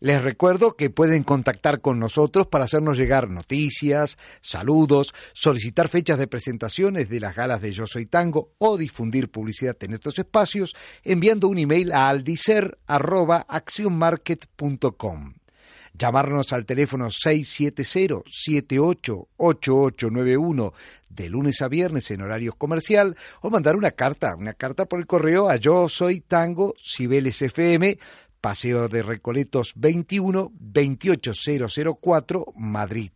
Les recuerdo que pueden contactar con nosotros para hacernos llegar noticias, saludos, solicitar fechas de presentaciones de las galas de Yo Soy Tango o difundir publicidad en estos espacios enviando un email a aldicer.accionmarket.com. Llamarnos al teléfono 670-788891 de lunes a viernes en horarios comercial o mandar una carta, una carta por el correo a Yo Soy Tango Cibeles FM Paseo de Recoletos 21 28004 Madrid.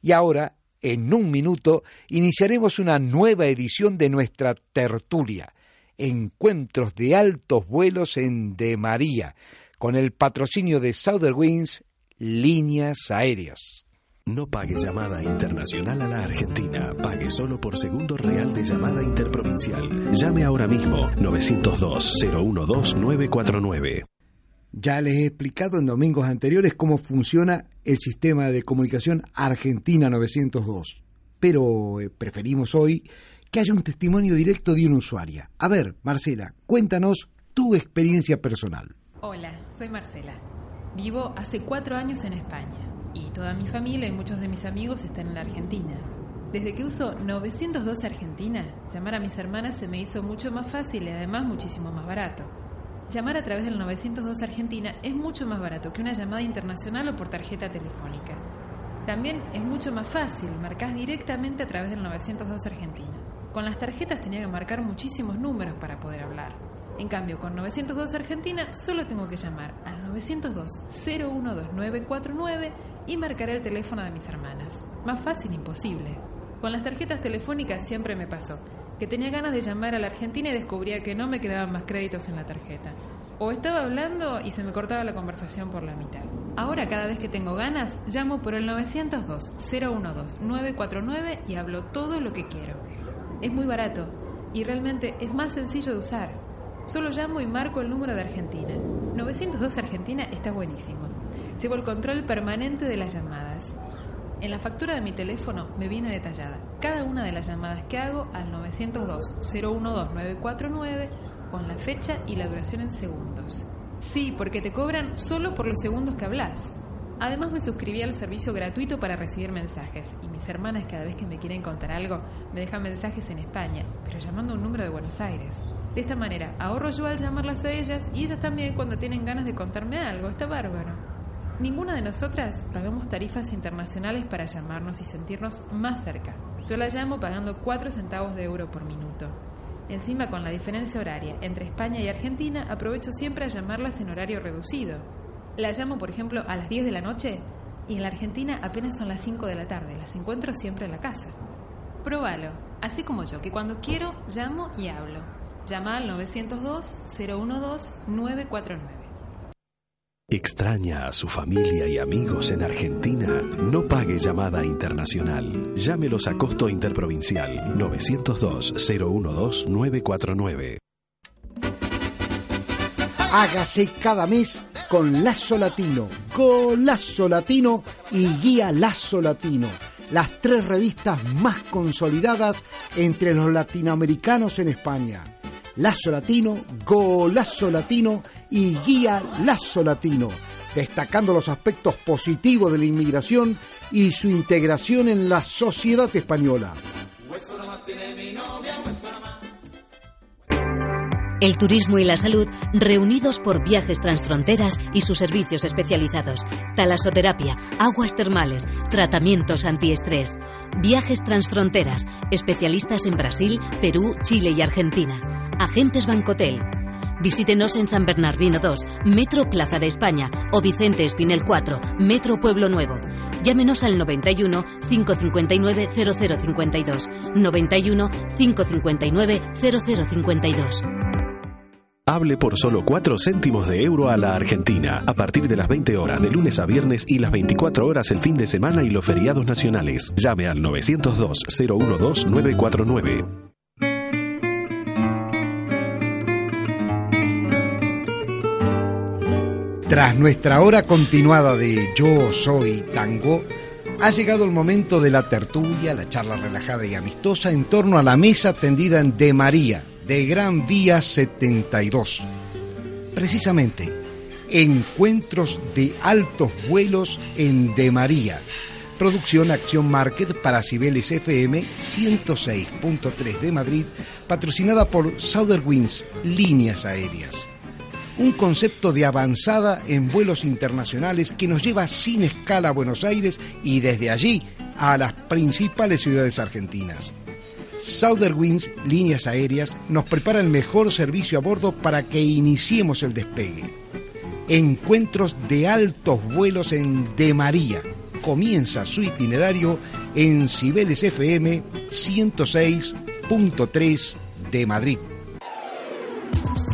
Y ahora, en un minuto, iniciaremos una nueva edición de nuestra tertulia, Encuentros de altos vuelos en De María, con el patrocinio de Southern Winds Líneas Aéreas. No pague llamada internacional a la Argentina. Pague solo por segundo real de llamada interprovincial. Llame ahora mismo 902-012-949. Ya les he explicado en domingos anteriores cómo funciona el sistema de comunicación Argentina 902, pero eh, preferimos hoy que haya un testimonio directo de una usuaria. A ver, Marcela, cuéntanos tu experiencia personal. Hola, soy Marcela. Vivo hace cuatro años en España y toda mi familia y muchos de mis amigos están en la Argentina. Desde que uso 902 Argentina, llamar a mis hermanas se me hizo mucho más fácil y además muchísimo más barato. Llamar a través del 902 Argentina es mucho más barato que una llamada internacional o por tarjeta telefónica. También es mucho más fácil, marcas directamente a través del 902 Argentina. Con las tarjetas tenía que marcar muchísimos números para poder hablar. En cambio, con 902 Argentina solo tengo que llamar al 902-012949 y marcar el teléfono de mis hermanas. Más fácil imposible. Con las tarjetas telefónicas siempre me pasó que tenía ganas de llamar a la Argentina y descubría que no me quedaban más créditos en la tarjeta. O estaba hablando y se me cortaba la conversación por la mitad. Ahora cada vez que tengo ganas, llamo por el 902-012-949 y hablo todo lo que quiero. Es muy barato y realmente es más sencillo de usar. Solo llamo y marco el número de Argentina. 902 Argentina está buenísimo. Llevo el control permanente de las llamadas. En la factura de mi teléfono me viene detallada cada una de las llamadas que hago al 902-012-949 con la fecha y la duración en segundos. Sí, porque te cobran solo por los segundos que hablas. Además me suscribí al servicio gratuito para recibir mensajes y mis hermanas cada vez que me quieren contar algo me dejan mensajes en España, pero llamando un número de Buenos Aires. De esta manera ahorro yo al llamarlas a ellas y ellas también cuando tienen ganas de contarme algo. Está bárbaro. Ninguna de nosotras pagamos tarifas internacionales para llamarnos y sentirnos más cerca. Yo la llamo pagando 4 centavos de euro por minuto. Encima, con la diferencia horaria entre España y Argentina, aprovecho siempre a llamarlas en horario reducido. La llamo, por ejemplo, a las 10 de la noche y en la Argentina apenas son las 5 de la tarde. Las encuentro siempre en la casa. Próbalo, así como yo, que cuando quiero llamo y hablo. Llama al 902-012-949. Extraña a su familia y amigos en Argentina. No pague llamada internacional. Llámelos a costo interprovincial 902-012-949. Hágase cada mes con Lazo Latino, Golazo Latino y Guía Lazo Latino, las tres revistas más consolidadas entre los latinoamericanos en España. Lazo Latino, Golazo Latino y Guía Lazo Latino, destacando los aspectos positivos de la inmigración y su integración en la sociedad española. El turismo y la salud reunidos por viajes transfronteras y sus servicios especializados. Talasoterapia, aguas termales, tratamientos antiestrés. Viajes transfronteras, especialistas en Brasil, Perú, Chile y Argentina. Agentes Bancotel. Visítenos en San Bernardino 2, Metro Plaza de España o Vicente Espinel 4, Metro Pueblo Nuevo. Llámenos al 91 559 0052. 91 559 0052. Hable por solo 4 céntimos de euro a la Argentina, a partir de las 20 horas de lunes a viernes y las 24 horas el fin de semana y los feriados nacionales. Llame al 902-012-949. Tras nuestra hora continuada de Yo Soy Tango, ha llegado el momento de la tertulia, la charla relajada y amistosa en torno a la mesa tendida en De María, de Gran Vía 72. Precisamente, encuentros de altos vuelos en De María. Producción Acción Market para Cibeles FM 106.3 de Madrid, patrocinada por Winds Líneas Aéreas un concepto de avanzada en vuelos internacionales que nos lleva sin escala a Buenos Aires y desde allí a las principales ciudades argentinas. Winds Líneas Aéreas nos prepara el mejor servicio a bordo para que iniciemos el despegue. Encuentros de altos vuelos en De María. Comienza su itinerario en Cibeles FM 106.3 de Madrid.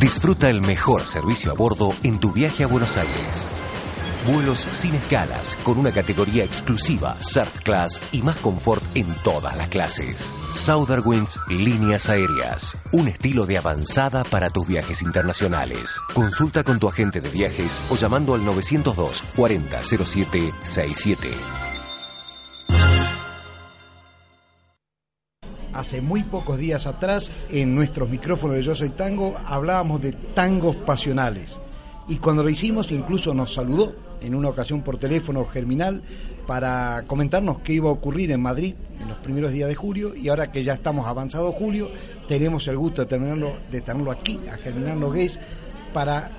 Disfruta el mejor servicio a bordo en tu viaje a Buenos Aires. Vuelos sin escalas, con una categoría exclusiva, Surf Class y más confort en todas las clases. Winds Líneas Aéreas, un estilo de avanzada para tus viajes internacionales. Consulta con tu agente de viajes o llamando al 902 40 07 67. Hace muy pocos días atrás en nuestros micrófonos de Yo Soy Tango hablábamos de tangos pasionales. Y cuando lo hicimos incluso nos saludó en una ocasión por teléfono Germinal para comentarnos qué iba a ocurrir en Madrid en los primeros días de julio y ahora que ya estamos avanzado julio tenemos el gusto de, tenerlo, de tenerlo aquí a Germinal Nogués para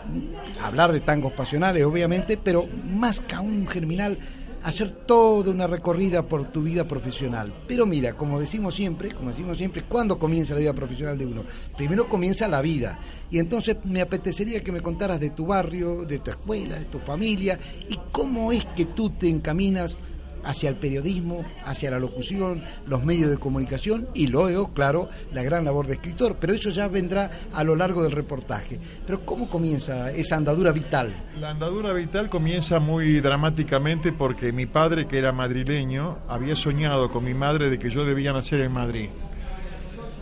hablar de tangos pasionales obviamente, pero más que un Germinal hacer toda una recorrida por tu vida profesional. Pero mira, como decimos siempre, como decimos siempre, ¿cuándo comienza la vida profesional de uno? Primero comienza la vida. Y entonces me apetecería que me contaras de tu barrio, de tu escuela, de tu familia y cómo es que tú te encaminas hacia el periodismo, hacia la locución, los medios de comunicación y luego, claro, la gran labor de escritor. Pero eso ya vendrá a lo largo del reportaje. Pero ¿cómo comienza esa andadura vital? La andadura vital comienza muy dramáticamente porque mi padre, que era madrileño, había soñado con mi madre de que yo debía nacer en Madrid.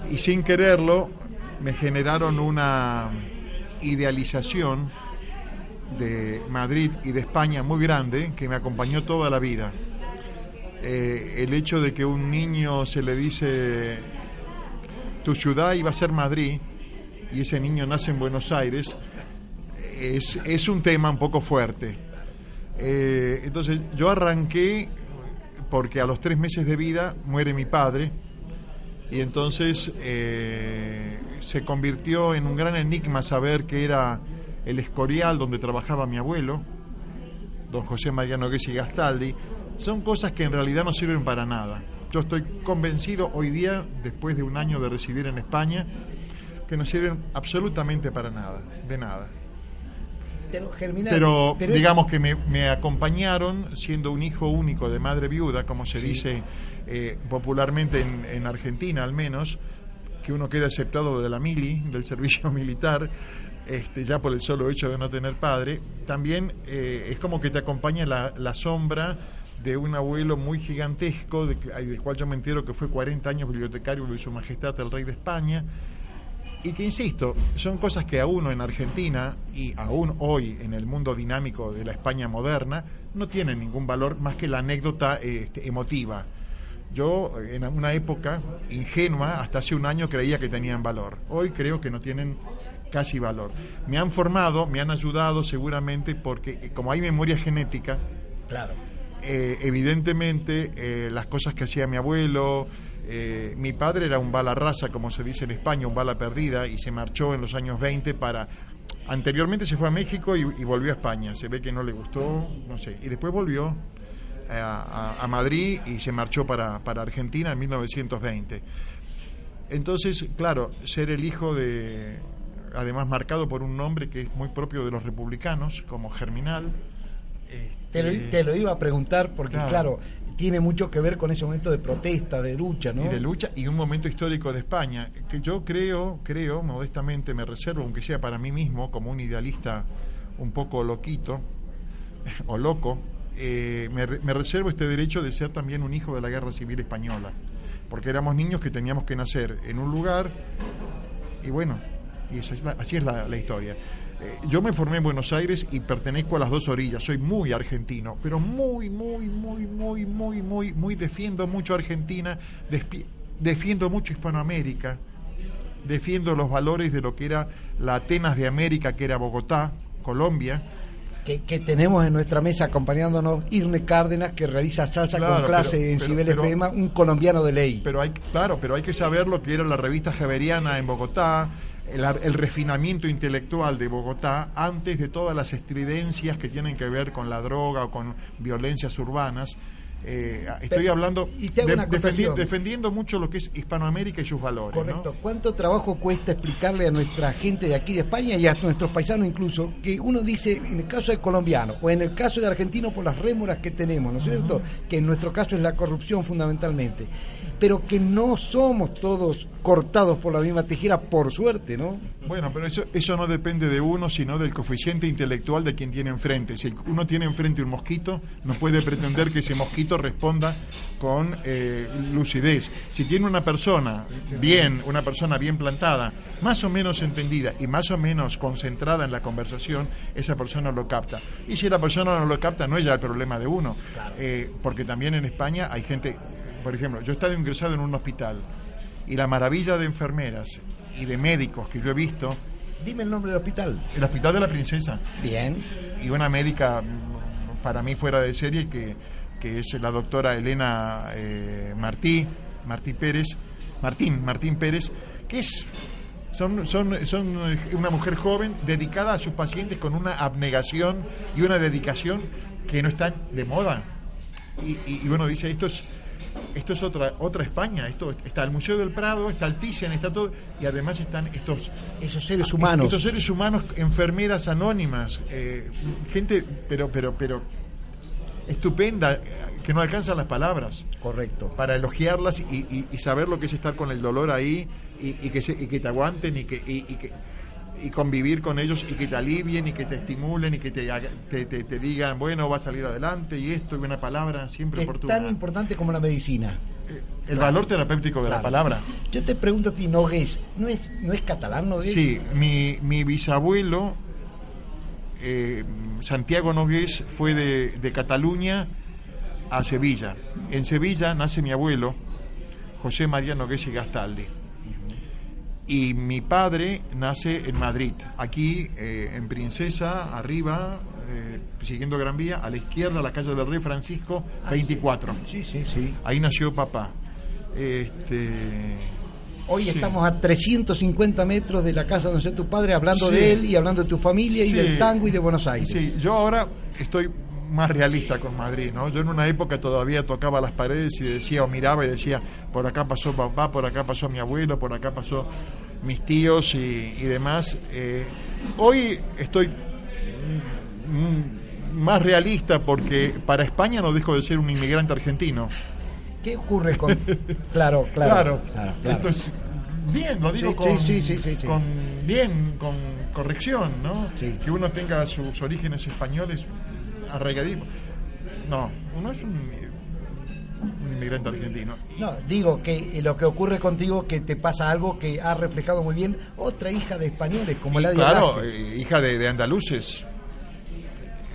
Y sin quererlo, me generaron una idealización de Madrid y de España muy grande que me acompañó toda la vida. Eh, el hecho de que un niño se le dice tu ciudad iba a ser Madrid y ese niño nace en Buenos Aires es, es un tema un poco fuerte. Eh, entonces yo arranqué porque a los tres meses de vida muere mi padre y entonces eh, se convirtió en un gran enigma saber que era el Escorial donde trabajaba mi abuelo, don José Mariano Guesi Gastaldi, son cosas que en realidad no sirven para nada. Yo estoy convencido hoy día, después de un año de residir en España, que no sirven absolutamente para nada, de nada. Pero, digamos que me, acompañaron siendo un hijo único de madre viuda, como se dice eh, popularmente en, Argentina al menos, que uno queda aceptado de la mili, del servicio militar, este, ya por el solo hecho de no tener padre. También eh, es como que te acompaña la, la sombra de un abuelo muy gigantesco, de, del cual yo me entero que fue 40 años bibliotecario de Su Majestad el Rey de España, y que, insisto, son cosas que a uno en Argentina y aún hoy en el mundo dinámico de la España moderna no tienen ningún valor más que la anécdota este, emotiva. Yo en una época ingenua, hasta hace un año creía que tenían valor. Hoy creo que no tienen casi valor. Me han formado, me han ayudado seguramente porque como hay memoria genética, claro eh, evidentemente eh, las cosas que hacía mi abuelo, eh, mi padre era un bala rasa, como se dice en España, un bala perdida, y se marchó en los años 20 para... Anteriormente se fue a México y, volvió a España, se ve que no le gustó, no sé, y después volvió a, Madrid y se marchó para, para Argentina en 1920. Entonces, claro, ser el hijo de, además marcado por un nombre que es muy propio de los republicanos, como Germinal, Te, lo, te, lo, iba a preguntar porque, claro. tiene mucho que ver con ese momento de protesta, de lucha, ¿no? Y de lucha y un momento histórico de España, que yo creo, creo, modestamente me reservo, aunque sea para mí mismo, como un idealista un poco loquito o loco, eh, me, me, reservo este derecho de ser también un hijo de la guerra civil española, porque éramos niños que teníamos que nacer en un lugar y bueno, y es así es la, la historia. Eh, yo me formé en Buenos Aires y pertenezco a las dos orillas, soy muy argentino, pero muy, muy, muy, muy, muy, muy, muy defiendo mucho Argentina, defiendo mucho Hispanoamérica, defiendo los valores de lo que era la Atenas de América, que era Bogotá, Colombia, que, tenemos en nuestra mesa acompañándonos Irne Cárdenas, que realiza salsa con clase en Cibel FM, un colombiano de ley. Pero hay, claro, pero hay que saber lo que era la revista Javeriana en Bogotá, el, el, refinamiento intelectual de Bogotá antes de todas las estridencias que tienen que ver con la droga o con violencias urbanas eh, estoy hablando defendiendo mucho lo que es Hispanoamérica y sus valores. Correcto. ¿Cuánto trabajo cuesta explicarle a nuestra gente de aquí de España y a nuestros paisanos incluso que uno dice en el caso de colombiano o en el caso de argentino por las rémoras que tenemos, ¿no es cierto? Que en nuestro caso es la corrupción fundamentalmente, pero que no somos todos cortados por la misma tijera por suerte, ¿no? Bueno, pero eso eso no depende de uno, sino del coeficiente intelectual de quien tiene enfrente. Si uno tiene enfrente un mosquito, no puede pretender que ese mosquito responda con eh, lucidez. Si tiene una persona bien, una persona bien plantada, más o menos entendida y más o menos concentrada en la conversación, esa persona lo capta. Y si la persona no lo capta, no es ya el problema de uno. Eh, porque también en España hay gente, por ejemplo, yo he estado ingresado en un hospital y la maravilla de enfermeras y de médicos que yo he visto. Dime el nombre del hospital. El Hospital de la Princesa. Bien. Y una médica mm, para mí fuera de serie que que es la doctora Elena eh, Martí, Martí Pérez, Martín, Martín Pérez, que es son, son, son una mujer joven dedicada a sus pacientes con una abnegación y una dedicación que no están de moda. Y, y, uno dice, esto es, esto es otra, otra España, esto está el Museo del Prado, está el Thyssen, está todo, y además están estos... Esos seres humanos. Estos seres humanos, enfermeras anónimas, eh, gente, pero, pero, pero estupenda, que no alcanzan las palabras. Correcto. Para elogiarlas y, saber lo que es estar con el dolor ahí y, que, que te aguanten y que, y convivir con ellos y que te alivien y que te estimulen y que te, te, digan, bueno, va a salir adelante y esto y una palabra siempre oportuna. Es tan importante como la medicina. Eh, el valor terapéutico de la palabra. Yo te pregunto a ti, Nogués, ¿no es, no es catalán Nogués? Sí, mi, mi bisabuelo eh, Santiago Nogués fue de, Cataluña a Sevilla. En Sevilla nace mi abuelo, José María Nogués y Gastaldi. Y mi padre nace en Madrid, aquí eh, en Princesa, arriba, eh, siguiendo Gran Vía, a la izquierda, la calle del Rey Francisco, 24. Sí, sí, sí. Ahí nació papá. Este, Hoy estamos a 350 metros de la casa donde está tu padre, hablando de él y hablando de tu familia y del tango y de Buenos Aires. Sí, yo ahora estoy más realista con Madrid, ¿no? Yo en una época todavía tocaba las paredes y decía o miraba y decía, por acá pasó papá, por acá pasó mi abuelo, por acá pasó mis tíos y, demás. Eh, hoy estoy mm, más realista porque para España no dejo de ser un inmigrante argentino. ¿Qué ocurre con.? Claro, claro. Claro, Esto es bien, lo digo con, bien, con corrección, ¿no? Que uno tenga sus orígenes españoles arraigaditos. No, uno es un, inmigrante argentino. No, digo que lo que ocurre contigo que te pasa algo que ha reflejado muy bien otra hija de españoles, como Eladia Claro, eh, hija de, andaluces.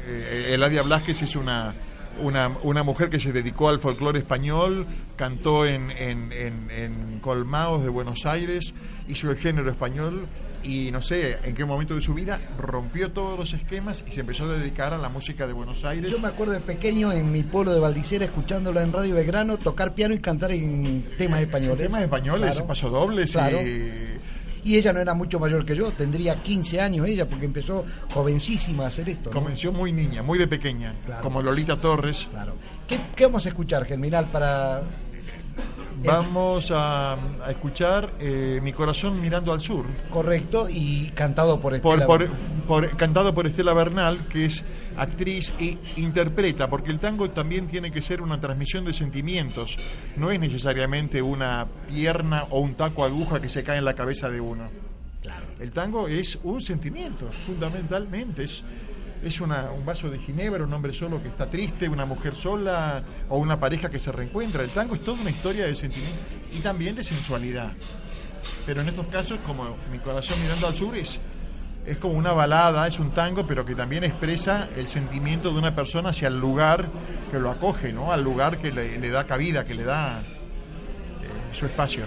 Eh, Eladia Blasquez es una una, una mujer que se dedicó al folclore español, cantó en, en, en, Colmaos de Buenos Aires, hizo el género español y no sé en qué momento de su vida rompió todos los esquemas y se empezó a dedicar a la música de Buenos Aires. Yo me acuerdo de pequeño en mi pueblo de Valdicera escuchándola en Radio Belgrano tocar piano y cantar en temas españoles. Temas españoles, paso dobles y ella no era mucho mayor que yo, tendría 15 años ella, porque empezó jovencísima a hacer esto. Comenzó muy niña, muy de pequeña, como Lolita Torres. Claro. ¿Qué, vamos a escuchar, Germinal, para Vamos a, escuchar eh, Mi corazón mirando al sur. Correcto, y cantado por Estela por, cantado por Estela Bernal, que es actriz e interpreta, porque el tango también tiene que ser una transmisión de sentimientos, no es necesariamente una pierna o un taco aguja que se cae en la cabeza de uno. Claro. El tango es un sentimiento, fundamentalmente, es, es una, un vaso de ginebra, un hombre solo que está triste, una mujer sola o una pareja que se reencuentra. El tango es toda una historia de sentimiento y también de sensualidad. Pero en estos casos, como mi corazón mirando al sur, es es como una balada, es un tango, pero que también expresa el sentimiento de una persona hacia el lugar que lo acoge, ¿no? Al lugar que le, da cabida, que le da eh, su espacio.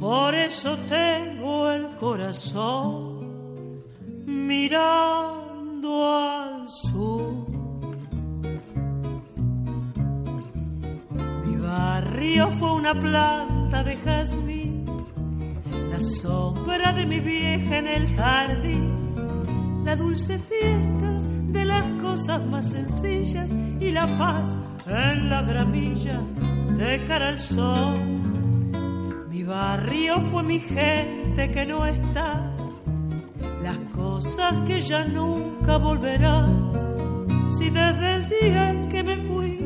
por eso tengo el corazón mirando al sur. Mi barrio fue una planta de jazmín, la sombra de mi vieja en el jardín, la dulce fiesta de las cosas más sencillas y la paz en la gramilla de cara al sol barrio fue mi gente que no está, las cosas que ya nunca volverán. Si desde el día en que me fui,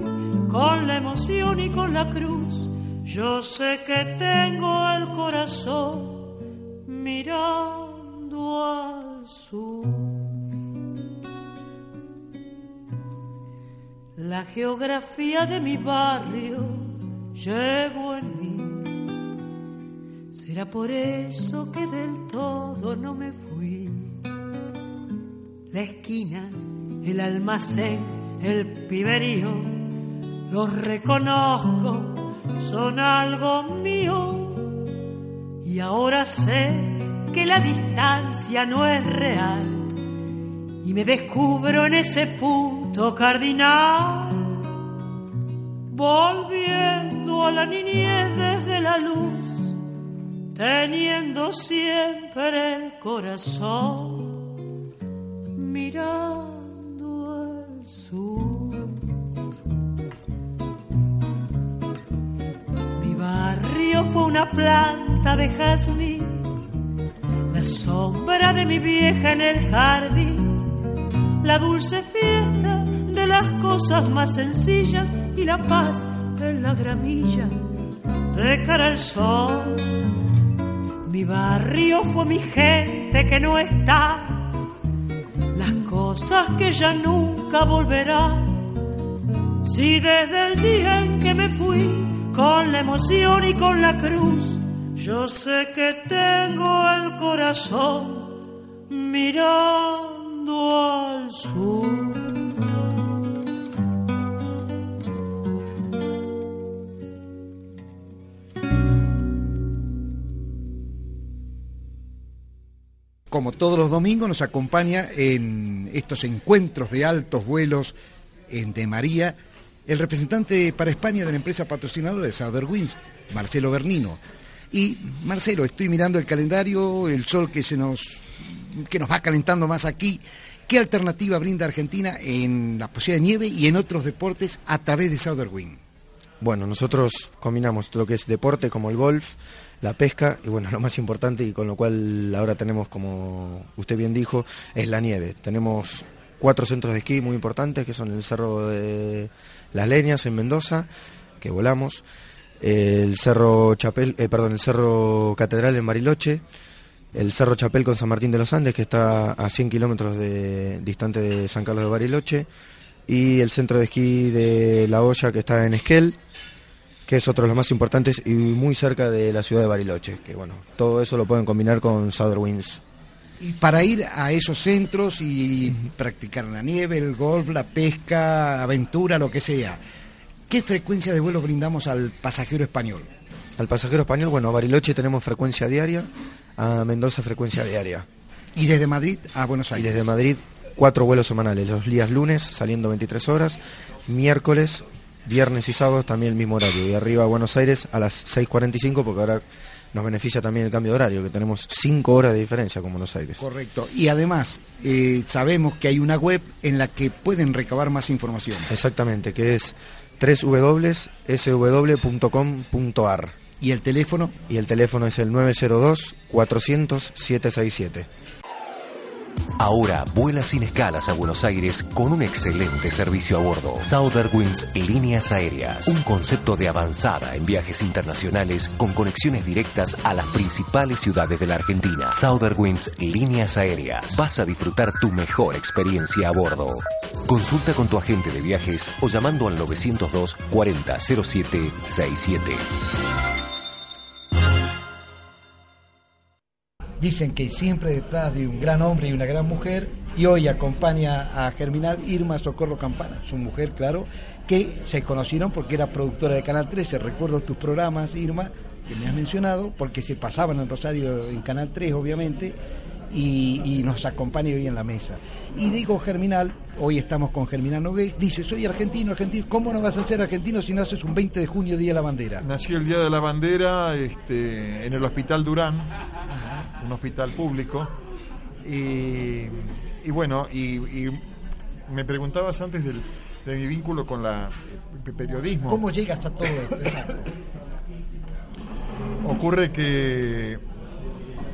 con la emoción y con la cruz, yo sé que tengo el corazón mirando al sur. La geografía de mi barrio llevo en mí Será por eso que del todo no me fui. La esquina, el almacén, el piberío, los reconozco, son algo mío. Y ahora sé que la distancia no es real. Y me descubro en ese punto cardinal, volviendo a la niñez desde la luz teniendo siempre el corazón mirando al sur. Mi barrio fue una planta de jazmín, la sombra de mi vieja en el jardín, la dulce fiesta de las cosas más sencillas y la paz en la gramilla de cara al sol mi barrio fue mi gente que no está, las cosas que ya nunca volverán. Si desde el día en que me fui, con la emoción y con la cruz, yo sé que tengo el corazón mirando al sur. Como todos los domingos, nos acompaña en estos encuentros de altos vuelos en De María el representante para España de la empresa patrocinadora de Southern Winds, Marcelo Bernino. Y Marcelo, estoy mirando el calendario, el sol que se nos que nos va calentando más aquí. ¿Qué alternativa brinda Argentina en la posibilidad de nieve y en otros deportes a través de Southern Wind? Bueno, nosotros combinamos lo que es deporte como el golf, la pesca y bueno, lo más importante y con lo cual ahora tenemos, como usted bien dijo, es la nieve. Tenemos cuatro centros de esquí muy importantes que son el Cerro de las Leñas en Mendoza, que volamos, el Cerro Chapel, eh, perdón, el Cerro Catedral en Bariloche, el Cerro Chapel con San Martín de los Andes, que está a 100 kilómetros de, distante de San Carlos de Bariloche, y el centro de esquí de La Hoya, que está en Esquel, que es otro de los más importantes y muy cerca de la ciudad de Bariloche, que bueno, todo eso lo pueden combinar con Southern Winds. Y para ir a esos centros y practicar la nieve, el golf, la pesca, aventura, lo que sea, ¿qué frecuencia de vuelo brindamos al pasajero español? Al pasajero español, bueno, a Bariloche tenemos frecuencia diaria, a Mendoza frecuencia diaria. ¿Y desde Madrid a Buenos Y Aires? desde Madrid, cuatro vuelos semanales. Los días lunes saliendo 23 horas, miércoles, viernes y sábados también el mismo horario. Y arriba a Buenos Aires a las 6.45 porque ahora nos beneficia también el cambio de horario, que tenemos cinco horas de diferencia con Buenos Aires. Correcto. Y además, eh, sabemos que hay una web en la que pueden recabar más información. Exactamente, que es www.sw.com.ar. ¿Y el teléfono? Y el teléfono es el 902-400-767. Ahora vuela sin escalas a Buenos Aires con un excelente servicio a bordo. Southern Winds Líneas Aéreas. Un concepto de avanzada en viajes internacionales con conexiones directas a las principales ciudades de la Argentina. Southern Winds Líneas Aéreas. Vas a disfrutar tu mejor experiencia a bordo. Consulta con tu agente de viajes o llamando al 902 40 07 67. Dicen que siempre detrás de un gran hombre y una gran mujer, y hoy acompaña a Germinal Irma Socorro Campana, su mujer, claro, que se conocieron porque era productora de Canal 13. Recuerdo tus programas, Irma, que me has mencionado, porque se pasaban en Rosario en Canal 3, obviamente, y, y nos acompaña hoy en la mesa. Y digo Germinal, hoy estamos con Germinal Nogués, dice, soy argentino, argentino, ¿cómo no vas a ser argentino si naces un 20 de junio, Día de la Bandera? Nací el Día de la Bandera este, en el Hospital Durán, un hospital público. Y, y bueno, y, y me preguntabas antes del, de mi vínculo con la eh, periodismo. ¿Cómo llegas a todo esto? Exacto. Ocurre que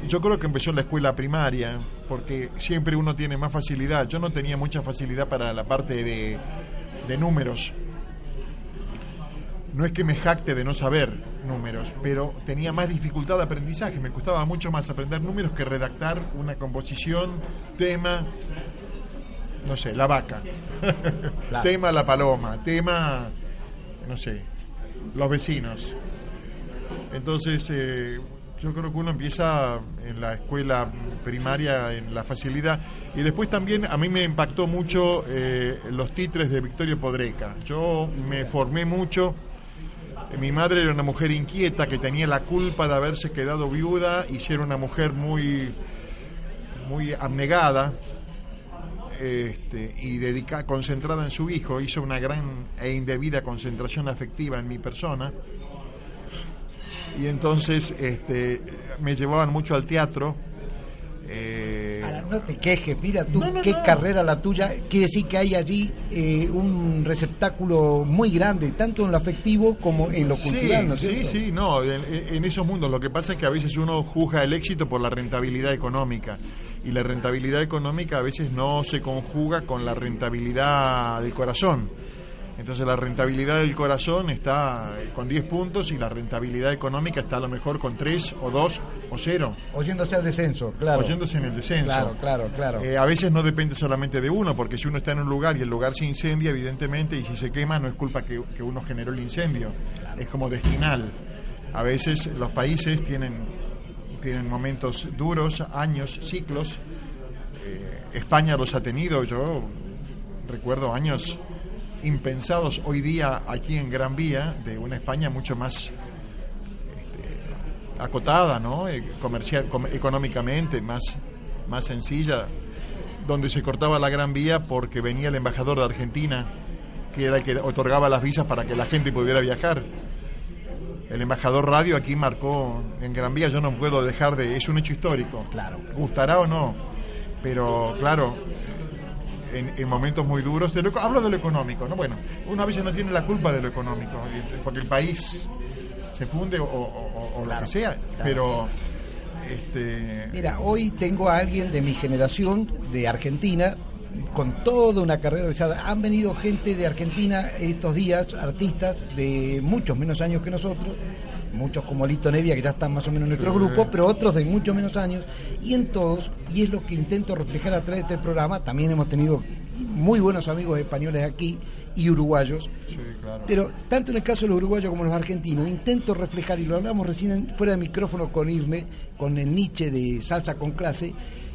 yo creo que empezó en la escuela primaria, porque siempre uno tiene más facilidad. Yo no tenía mucha facilidad para la parte de, de números. No es que me jacte de no saber números, pero tenía más dificultad de aprendizaje. Me costaba mucho más aprender números que redactar una composición, tema, no sé, la vaca, Claro. tema la paloma, tema, no sé, los vecinos. Entonces, eh, yo creo que uno empieza en la escuela primaria en la facilidad y después también a mí me impactó mucho eh, los titres de Victorio Podreca. Yo me formé mucho. Mi madre era una mujer inquieta que tenía la culpa de haberse quedado viuda y ser una mujer muy, muy abnegada este, y dedica, concentrada en su hijo. Hizo una gran e indebida concentración afectiva en mi persona y entonces este, me llevaban mucho al teatro. eh, Ahora, no te quejes, mira tú, No, no, qué no. carrera la tuya. Quiere decir que hay allí eh, un receptáculo muy grande, tanto en lo afectivo como en lo cultural, ¿no sí, sí, no, en, en esos mundos. Lo que pasa es que a veces uno juzga el éxito por la rentabilidad económica. Y la rentabilidad económica a veces no se conjuga con la rentabilidad del corazón. Entonces la rentabilidad del corazón está con 10 puntos y la rentabilidad económica está a lo mejor con 3 o 2 o 0. Oyéndose al descenso, claro. oyéndose en el descenso. Claro, claro, claro. Eh, a veces no depende solamente de uno, porque si uno está en un lugar y el lugar se incendia, evidentemente, y si se quema, no es culpa que, que uno generó el incendio, es como destinal. A veces los países tienen, tienen momentos duros, años, ciclos. Eh, España los ha tenido, yo recuerdo años impensados hoy día aquí en Gran Vía, de una España mucho más este, acotada, ¿no? Eh, comercial, com- económicamente, más, más sencilla, donde se cortaba la Gran Vía porque venía el embajador de Argentina, que era el que otorgaba las visas para que la gente pudiera viajar. El embajador radio aquí marcó en Gran Vía, yo no puedo dejar de, es un hecho histórico. Claro. Gustará o no, pero claro, en, en momentos muy duros, de lo- hablo de lo económico, ¿no? Bueno, uno a veces no tiene la culpa de lo económico, porque el país se funde o, o- o- o lo que sea, pero este, Mira, hoy tengo a alguien de mi generación, de Argentina, con toda una carrera realizada. Han venido gente de Argentina estos días, artistas de muchos menos años que nosotros, muchos como Lito Nevia, que ya están más o menos en nuestro Sí. grupo, pero otros de muchos menos años, y en todos, y es lo que intento reflejar a través de este programa, también hemos tenido muy buenos amigos españoles aquí y uruguayos, sí, claro. pero tanto en el caso de los uruguayos como los argentinos, intento reflejar, y lo hablamos recién fuera de micrófono con Irme, con el Nietzsche de Salsa con Clase,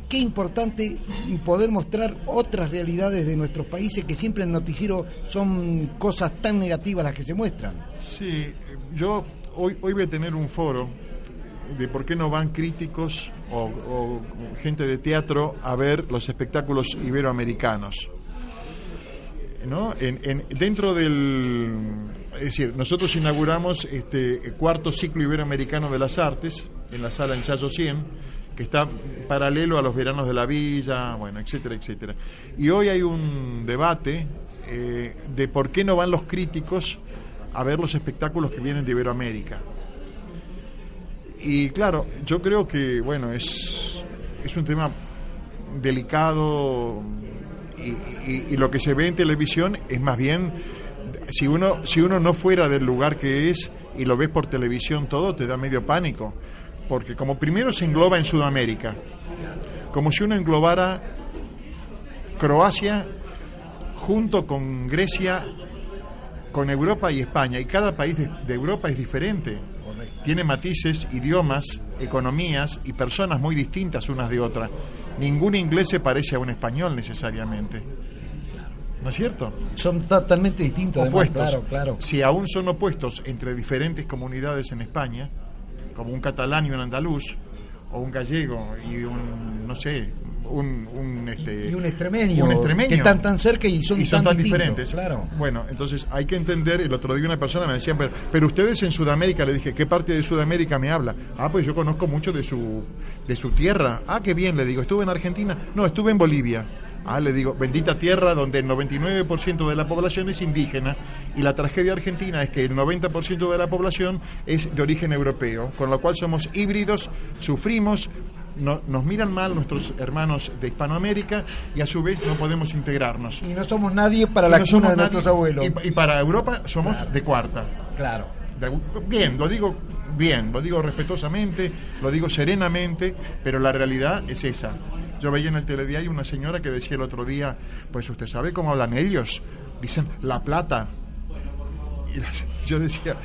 qué importante poder mostrar otras realidades de nuestros países que siempre en el noticiero son cosas tan negativas las que se muestran. Sí, yo hoy, hoy voy a tener un foro de por qué no van críticos o, gente de teatro a ver los espectáculos iberoamericanos. ¿No? En, dentro del. Es decir, nosotros inauguramos este cuarto ciclo iberoamericano de las artes en la sala Ensayo 100, que está paralelo a los veranos de la villa, bueno, etcétera, etcétera. Y hoy hay un debate eh, de por qué no van los críticos a ver los espectáculos que vienen de Iberoamérica. Y claro, yo creo que, bueno, es, es un tema delicado y, lo que se ve en televisión es más bien, si uno, si uno no fuera del lugar que es y lo ves por televisión todo, te da medio pánico. Porque como primero se engloba en Sudamérica, como si uno englobara Croacia junto con Grecia, con Europa y España, y cada país de Europa es diferente tiene matices, idiomas, economías y personas muy distintas unas de otras. Ningún inglés se parece a un español necesariamente. ¿No es cierto? Son totalmente distintos. Opuestos. claro, claro. Si aún son opuestos entre diferentes comunidades en España, como un catalán y un andaluz, o un gallego y un, no sé, un, este, y un extremeño, que están tan cerca y son, tan, diferentes. Claro. Bueno, entonces hay que entender, el otro día una persona me decía, pero, pero, ustedes en Sudamérica, le dije, ¿qué parte de Sudamérica me habla? Ah, pues yo conozco mucho de su, de su tierra. Ah, qué bien, le digo, ¿estuve en Argentina? No, estuve en Bolivia. Ah, le digo, bendita tierra donde el 99% de la población es indígena y la tragedia argentina es que el 90% de la población es de origen europeo, con lo cual somos híbridos, sufrimos, nos miran mal nuestros hermanos de Hispanoamérica y a su vez no podemos integrarnos. Y no somos nadie para la cuna de nuestros abuelos. Y, para Europa somos de cuarta. Claro. bien, lo digo bien, lo digo respetuosamente, lo digo serenamente, pero la realidad es esa. Yo veía en el telediario una señora que decía el otro día, pues usted sabe cómo hablan ellos, dicen La Plata. Y yo decía,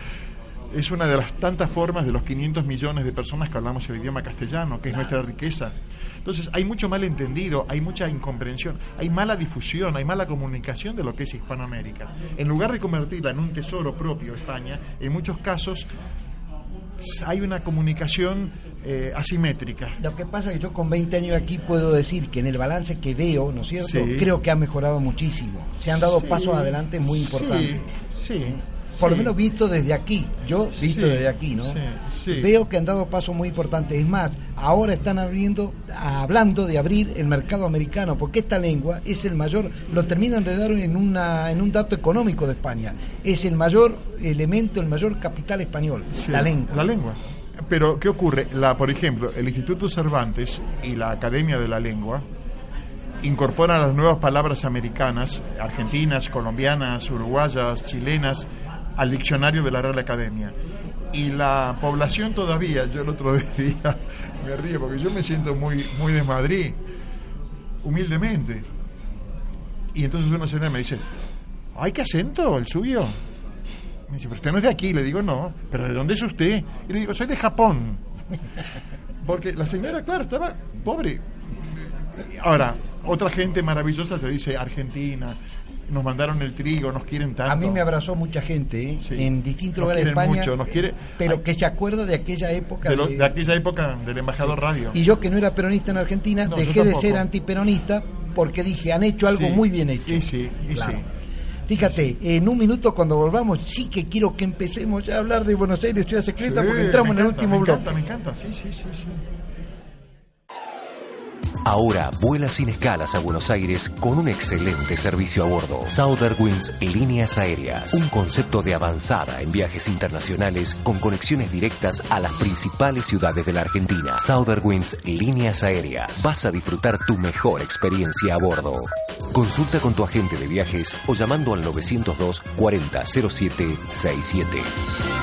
es una de las tantas formas de los 500 millones de personas que hablamos el idioma castellano, que es nuestra riqueza. Entonces hay mucho malentendido, hay mucha incomprensión, hay mala difusión, hay mala comunicación de lo que es Hispanoamérica. En lugar de convertirla en un tesoro propio España, en muchos casos hay una comunicación eh, asimétrica. Lo que pasa es que yo con 20 años aquí puedo decir que en el balance que veo, ¿no es cierto? Creo que ha mejorado muchísimo. Se han dado pasos adelante muy importantes. Sí, sí por lo menos visto desde aquí, yo visto desde aquí, ¿no? Veo que han dado pasos muy importantes. Es más, ahora están abriendo, hablando de abrir el mercado americano, porque esta lengua es el mayor, lo terminan de dar en, una, en un dato económico de España, es el mayor elemento, el mayor capital español, la lengua. La lengua. Pero, ¿qué ocurre? La, por ejemplo, el Instituto Cervantes y la Academia de la Lengua incorporan las nuevas palabras americanas, argentinas, colombianas, uruguayas, chilenas, al diccionario de la Real Academia. Y la población todavía, yo el otro día me río porque yo me siento muy, muy de Madrid, humildemente. Y entonces una señora me dice, ¿hay qué acento el suyo? Me dice, pero usted no es de aquí. Le digo, no, pero ¿de dónde es usted? Y le digo, soy de Japón. Porque la señora, claro, estaba pobre. Ahora, otra gente maravillosa te dice Argentina, nos mandaron el trigo, nos quieren tanto. A mí me abrazó mucha gente ¿eh? en distintos lugares de España, mucho, nos quiere, pero que se acuerda de aquella época. De, aquella época del embajador radio. Y yo que no era peronista en Argentina, dejé de ser antiperonista porque dije, han hecho algo muy bien hecho. Y sí, y sí. Fíjate, en un minuto cuando volvamos, sí que quiero que empecemos ya a hablar de Buenos Aires, Ciudad Secreta, porque entramos en el último me bloque. Me encanta, me encanta, sí, sí, sí, sí. Ahora vuela sin escalas a Buenos Aires con un excelente servicio a bordo. Winds Líneas Aéreas. Un concepto de avanzada en viajes internacionales con conexiones directas a las principales ciudades de la Argentina. Winds Líneas Aéreas. Vas a disfrutar tu mejor experiencia a bordo. Consulta con tu agente de viajes o llamando al 902 40 07 67.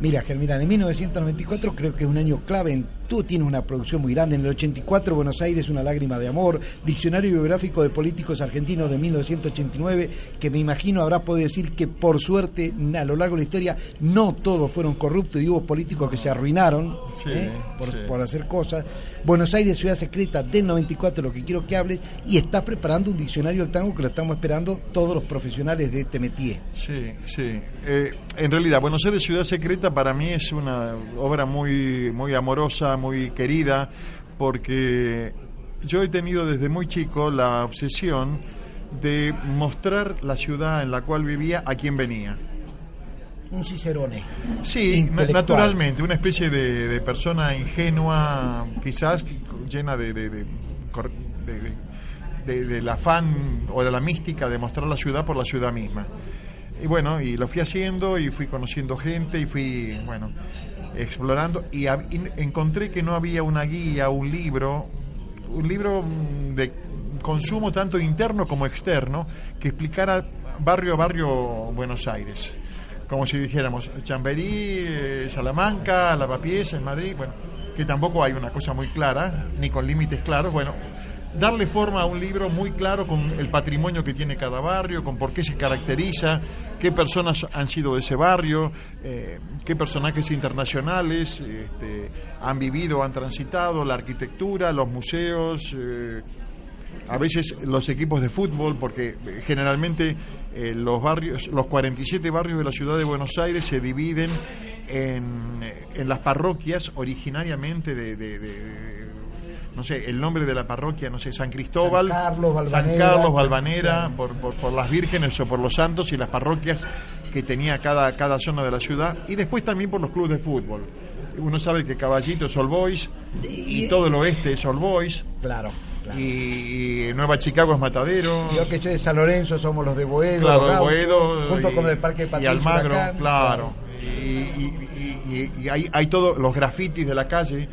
Mira, Germán, en 1994 creo que es un año clave en Tú tienes una producción muy grande. En el 84, Buenos Aires, una lágrima de amor. Diccionario biográfico de políticos argentinos de 1989, que me imagino habrá podido decir que por suerte a lo largo de la historia no todos fueron corruptos y hubo políticos que se arruinaron ¿eh? por, hacer cosas. Buenos Aires, ciudad secreta del 94, lo que quiero que hables. Y estás preparando un diccionario del tango que lo estamos esperando todos los profesionales de este métier. Sí, sí. Eh, en realidad, Buenos Aires, ciudad secreta, para mí es una obra muy, muy amorosa muy querida, porque yo he tenido desde muy chico la obsesión de mostrar la ciudad en la cual vivía a quien venía. Un cicerone. Sí, naturalmente, una especie de, persona ingenua, quizás llena de, de, de, del afán o de la mística de mostrar la ciudad por la ciudad misma. Y bueno, y lo fui haciendo y fui conociendo gente y fui, bueno, explorando y, encontré que no había una guía, un libro, un libro mm, de consumo tanto interno como externo que explicara barrio a barrio Buenos Aires. Como si dijéramos Chamberí, eh, Salamanca, Lavapiés, en Madrid, bueno, que tampoco hay una cosa muy clara, ni con límites claros, bueno, darle forma a un libro muy claro con el patrimonio que tiene cada barrio, con por qué se caracteriza, qué personas han sido de ese barrio, eh, qué personajes internacionales este, han vivido, han transitado, la arquitectura, los museos, eh, a veces los equipos de fútbol, porque generalmente eh, los barrios, los 47 barrios de la ciudad de Buenos Aires se dividen en, en las parroquias originariamente de no sé, el nombre de la parroquia, no sé, San Cristóbal, San Carlos, Valvanera, San Carlos, Valvanera por, por, las vírgenes o por los santos y las parroquias que tenía cada, cada zona de la ciudad, y después también por los clubes de fútbol. Uno sabe que Caballito es All Boys y, todo el oeste es All Boys. Claro. Y, Nueva Chicago es Matadero. Yo que soy de San Lorenzo somos los de Boedo. Claro, Boedo. Junto con el Parque de Y Almagro, claro. Y, y, hay, hay todos los grafitis de la calle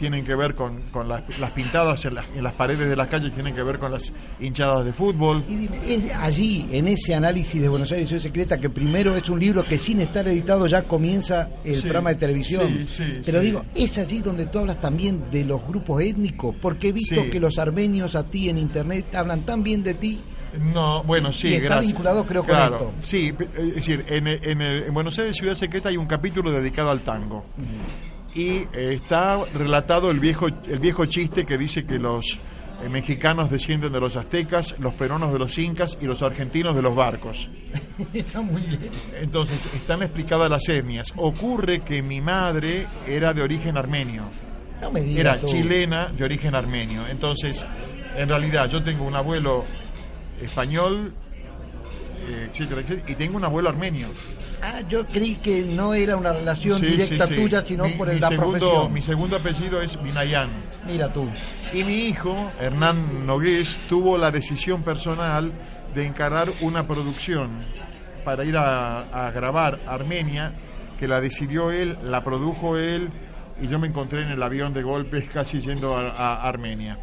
tienen que ver con, las, pintadas en las, paredes de las calles, tienen que ver con las hinchadas de fútbol. Y dime, es allí, en ese análisis de Buenos Aires Ciudad Secreta, que primero es un libro que sin estar editado ya comienza el programa de televisión. Pero digo, es allí donde tú hablas también de los grupos étnicos, porque he visto que los armenios a ti en internet hablan tan bien de ti no, bueno, sí, y está vinculado creo claro, con esto. Sí, es decir, en, en, Buenos Aires Ciudad Secreta hay un capítulo dedicado al tango y eh, está relatado el viejo, el viejo chiste que dice que los eh, mexicanos descienden de los aztecas, los peruanos de los incas y los argentinos de los barcos. Entonces, están explicadas las etnias. Ocurre que mi madre era de origen armenio. era chilena de origen armenio. Entonces, en realidad, yo tengo un abuelo español, etcétera, etcétera, y tengo un abuelo armenio. Ah, yo creí que no era una relación directa tuya, sino por el, la segundo, Mi segundo apellido es Minayan. Mira tú. Y mi hijo, Hernán Nogués, tuvo la decisión personal de encarar una producción para ir a, grabar Armenia, que la decidió él, la produjo él, y yo me encontré en el avión de golpe casi yendo a, Armenia.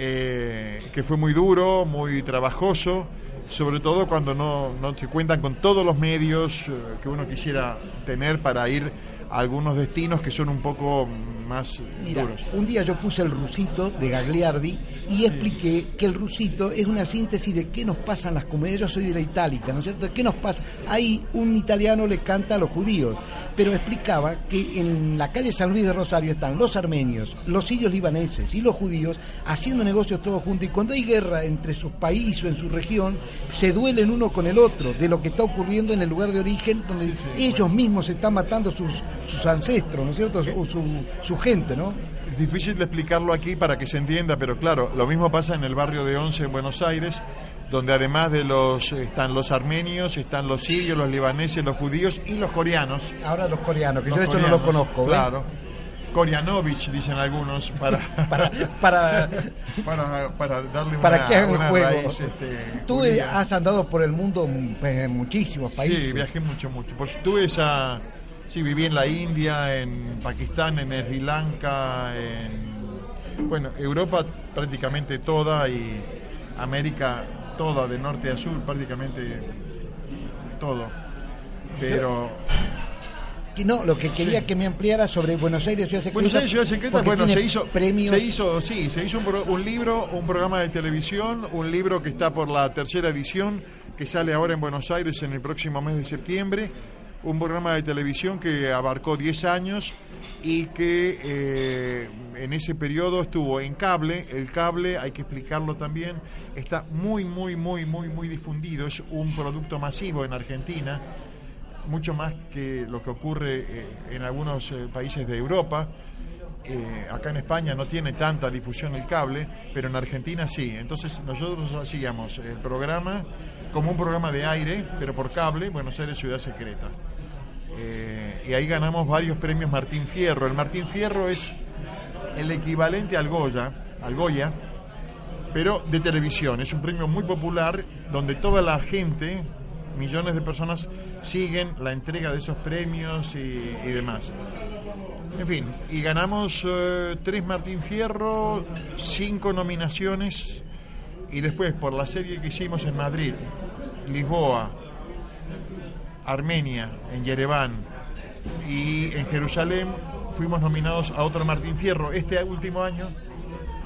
Eh, que fue muy duro, muy trabajoso sobre todo cuando no, no se cuentan con todos los medios eh, que uno quisiera tener para ir algunos destinos que son un poco más Mira, Un día yo puse el rusito de Gagliardi y expliqué que el rusito es una síntesis de qué nos pasan las comedias. Yo soy de la itálica, ¿no es cierto? ¿Qué nos pasa? Ahí un italiano le canta a los judíos, pero explicaba que en la calle San Luis de Rosario están los armenios, los sirios libaneses y los judíos haciendo negocios todos juntos y cuando hay guerra entre sus países o en su región, se duelen uno con el otro de lo que está ocurriendo en el lugar de origen donde ellos mismos se están matando sus sus ancestros, ¿no es cierto? O su, su gente, ¿no? Es difícil de explicarlo aquí para que se entienda, pero claro, lo mismo pasa en el barrio de Once en Buenos Aires, donde además de los están los armenios, están los sirios, los libaneses, los judíos y los coreanos. Ahora los coreanos, que yo esto no lo conozco. Claro. Korianovich, dicen algunos, para, para, para, para, darle para que hagan una juego. Raíz, este, Tú has andado por el mundo pues, en muchísimos países. Sí, viajé mucho, mucho. Pues tuve esa Sí, viví en la India, en Pakistán, en Sri Lanka, en bueno, Europa prácticamente toda y América toda, de norte a sur prácticamente todo. Pero Que no, lo que quería que me ampliara sobre Buenos Aires Ciudad Secreta. Buenos Aires Ciudad Secreta, bueno, se hizo, premios. se hizo, sí, se hizo un, pro- un libro, un programa de televisión, un libro que está por la tercera edición, que sale ahora en Buenos Aires en el próximo mes de septiembre, un programa de televisión que abarcó 10 años y que eh, en ese periodo estuvo en cable, el cable, hay que explicarlo también, está muy, muy, muy, muy, muy difundido, es un producto masivo en Argentina, mucho más que lo que ocurre eh, en algunos eh, países de Europa. Eh, acá en España no tiene tanta difusión el cable, pero en Argentina sí. Entonces nosotros hacíamos el programa como un programa de aire, pero por cable, Buenos Aires Ciudad Secreta. Eh, y ahí ganamos varios premios Martín Fierro. El Martín Fierro es el equivalente al Goya, al Goya, pero de televisión. Es un premio muy popular donde toda la gente, millones de personas, siguen la entrega de esos premios y, demás. En fin, y ganamos eh, tres Martín Fierro, cinco nominaciones, y después por la serie que hicimos en Madrid, Lisboa, Armenia, en Yereván y en Jerusalén, fuimos nominados a otro Martín Fierro. Este último año,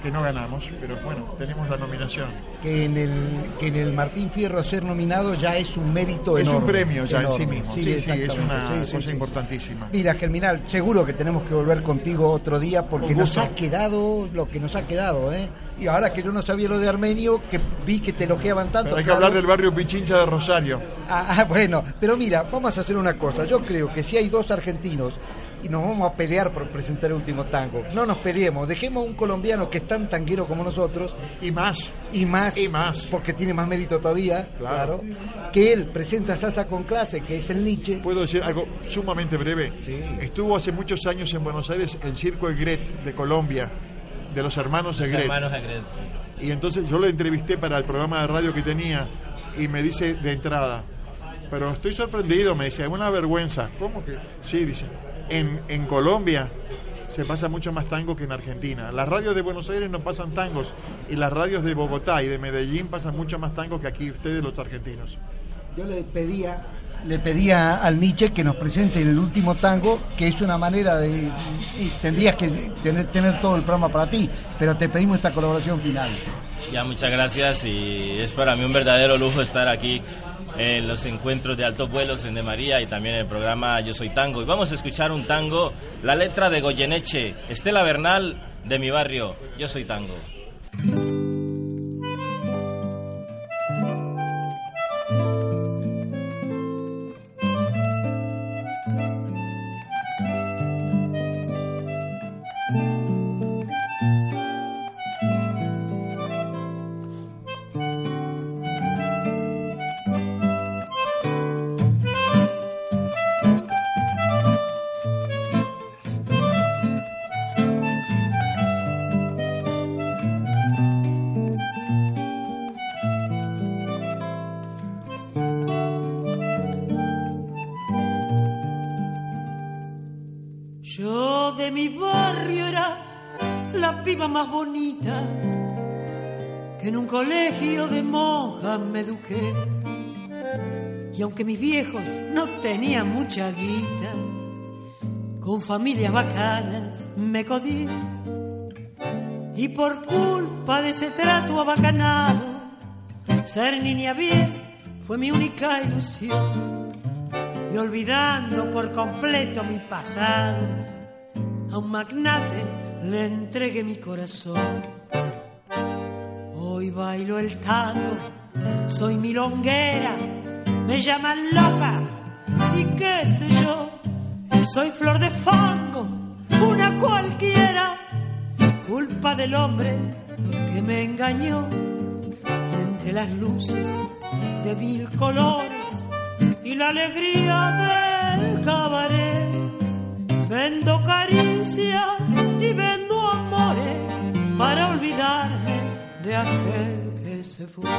que no ganamos, pero bueno, tenemos la nominación. que en el que en el Martín Fierro ser nominado ya es un mérito Es un enorme. premio ya en sí mismo, sí, sí, es una Sí, cosa importantísima. Mira, Germinal, seguro que tenemos que volver contigo otro día porque nos ha quedado lo que nos ha quedado, ¿eh? Y ahora que yo no sabía lo de Armenio, que vi que te elogiaban tanto. Pero hay que claro. hablar del barrio Pichincha de Rosario. Ah, ah, bueno, pero mira, vamos a hacer una cosa. Yo creo que si hay dos argentinos y nos vamos a pelear por presentar el último tango, no nos peleemos, dejemos a un colombiano que es tan tanguero como nosotros Y más. y más, Y más. porque tiene más mérito todavía, Claro. claro, que él presenta salsa con clase, que es el Nietzsche. ¿Puedo decir algo sumamente breve? Sí. Estuvo hace muchos años en Buenos Aires el Circo Egret de Colombia, de los hermanos Egret. Hermanos Egret, sí. Y entonces yo lo entrevisté para el programa de radio que tenía y me dice de entrada, pero estoy sorprendido, me dice, es una vergüenza. ¿Cómo que? Sí, dice, en, en Colombia se pasa mucho más tango que en Argentina. Las radios de Buenos Aires no pasan tangos y las radios de Bogotá y de Medellín pasan mucho más tango que aquí ustedes los argentinos. Yo le pedía, le pedía al Nietzsche que nos presente el último tango, que es una manera de. y tendrías que tener, tener todo el programa para ti, pero te pedimos esta colaboración final. Ya, muchas gracias y es para mí un verdadero lujo estar aquí en los encuentros de altos vuelos en De María y también en el programa Yo Soy Tango. Y vamos a escuchar un tango, la letra de Goyeneche, Estela Bernal de mi barrio, Yo Soy Tango. Más bonita que en un colegio de monjas me eduqué. Y aunque mis viejos no tenían mucha guita, con familias bacanas me codí. Y por culpa de ese trato abacanado, ser niña bien fue mi única ilusión y olvidando por completo mi pasado, a un magnate le entregué mi corazón. Hoy bailo el tango, soy milonguera, me llaman loca y qué sé yo, soy flor de fango, una cualquiera, culpa del hombre que me engañó entre las luces de mil colores y la alegría del cabaret. Vendo caricias para olvidarme de aquel que se fue.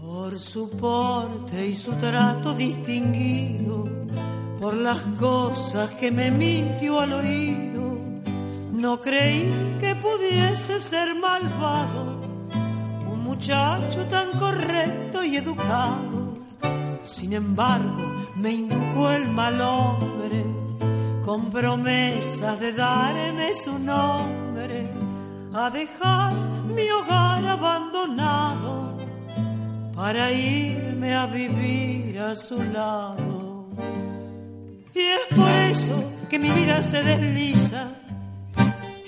Por su porte y su trato distinguido, por las cosas que me mintió al oído, no creí que pudiese ser malvado muchacho tan correcto y educado. Sin embargo, me indujo el mal hombre con promesas de darme su nombre a dejar mi hogar abandonado para irme a vivir a su lado. Y es por eso que mi vida se desliza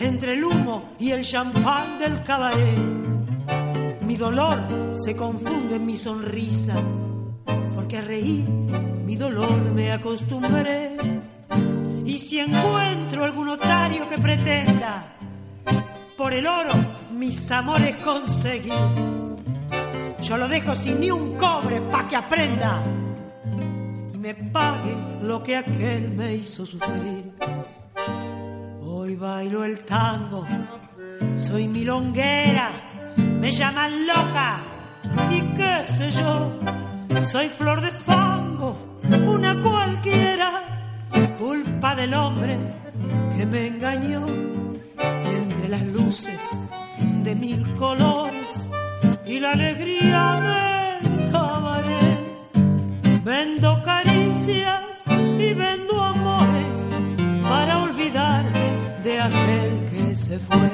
entre el humo y el champán del cabaret. Mi dolor se confunde en mi sonrisa, porque a reír mi dolor me acostumbré. Y si encuentro algún otario que pretenda por el oro mis amores conseguir, yo lo dejo sin ni un cobre pa' que aprenda y me pague lo que aquel me hizo sufrir. Hoy bailo el tango, soy milonguera, me llaman loca y qué sé yo, soy flor de fango, culpa del hombre que me engañó y entre las luces de mil colores y la alegría del cabaret vendo caricias y vendo amores para olvidarme de aquel que se fue.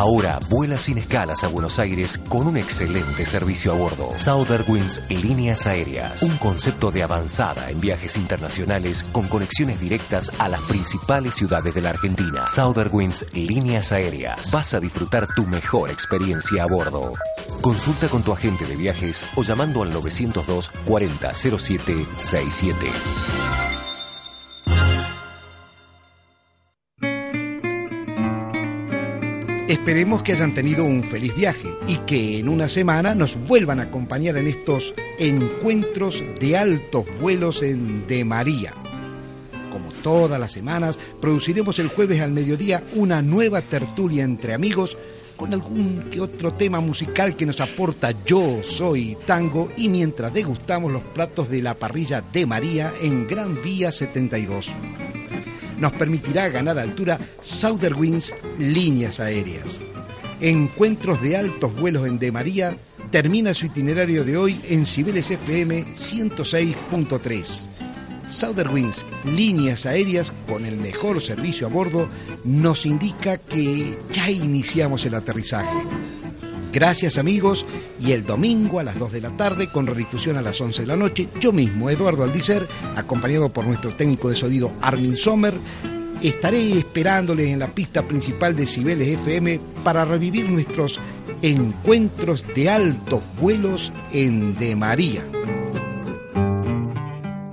Ahora vuela sin escalas a Buenos Aires con un excelente servicio a bordo. Southern Winds Líneas Aéreas. Un concepto de avanzada en viajes internacionales con conexiones directas a las principales ciudades de la Argentina. Southern Winds Líneas Aéreas. Vas a disfrutar tu mejor experiencia a bordo. Consulta con tu agente de viajes o llamando al 902 40 07 67. Esperemos que hayan tenido un feliz viaje y que en una semana nos vuelvan a acompañar en estos encuentros de altos vuelos en De María. Como todas las semanas, produciremos el jueves al mediodía una nueva tertulia entre amigos con algún que otro tema musical que nos aporta Yo Soy Tango y mientras degustamos los platos de la parrilla de María en Gran Vía 72 nos permitirá ganar altura Southern Winds Líneas Aéreas. Encuentros de altos vuelos en De María termina su itinerario de hoy en Cibeles FM 106.3. Southern Winds Líneas Aéreas con el mejor servicio a bordo nos indica que ya iniciamos el aterrizaje. Gracias amigos y el domingo a las 2 de la tarde con redifusión a las 11 de la noche, yo mismo, Eduardo Aldicer, acompañado por nuestro técnico de sonido Armin Sommer, estaré esperándoles en la pista principal de Cibeles FM para revivir nuestros encuentros de altos vuelos en De María.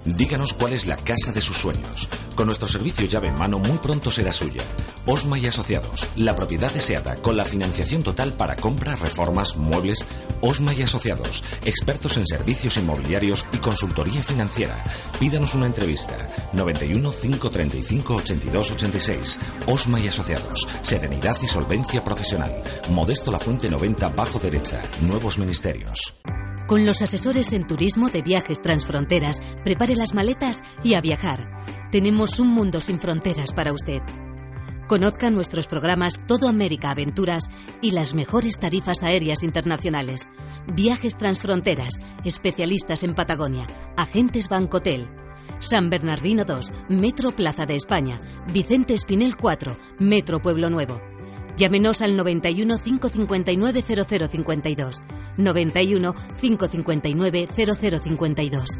Díganos cuál es la casa de sus sueños. Con nuestro servicio llave en mano muy pronto será suya. Osma y Asociados, la propiedad deseada con la financiación total para compra, reformas, muebles. Osma y Asociados, expertos en servicios inmobiliarios y consultoría financiera. Pídanos una entrevista. 91 535 82 86. Osma y Asociados, serenidad y solvencia profesional. Modesto La Fuente 90 bajo derecha. Nuevos ministerios. Con los asesores en turismo de viajes transfronteras, prepare las maletas y a viajar. Tenemos un mundo sin fronteras para usted. Conozca nuestros programas Todo América Aventuras y las mejores tarifas aéreas internacionales. Viajes transfronteras, especialistas en Patagonia, agentes Bancotel. San Bernardino 2, Metro Plaza de España, Vicente Espinel 4, Metro Pueblo Nuevo. Llámenos al 91 559 0052. 91 559 0052.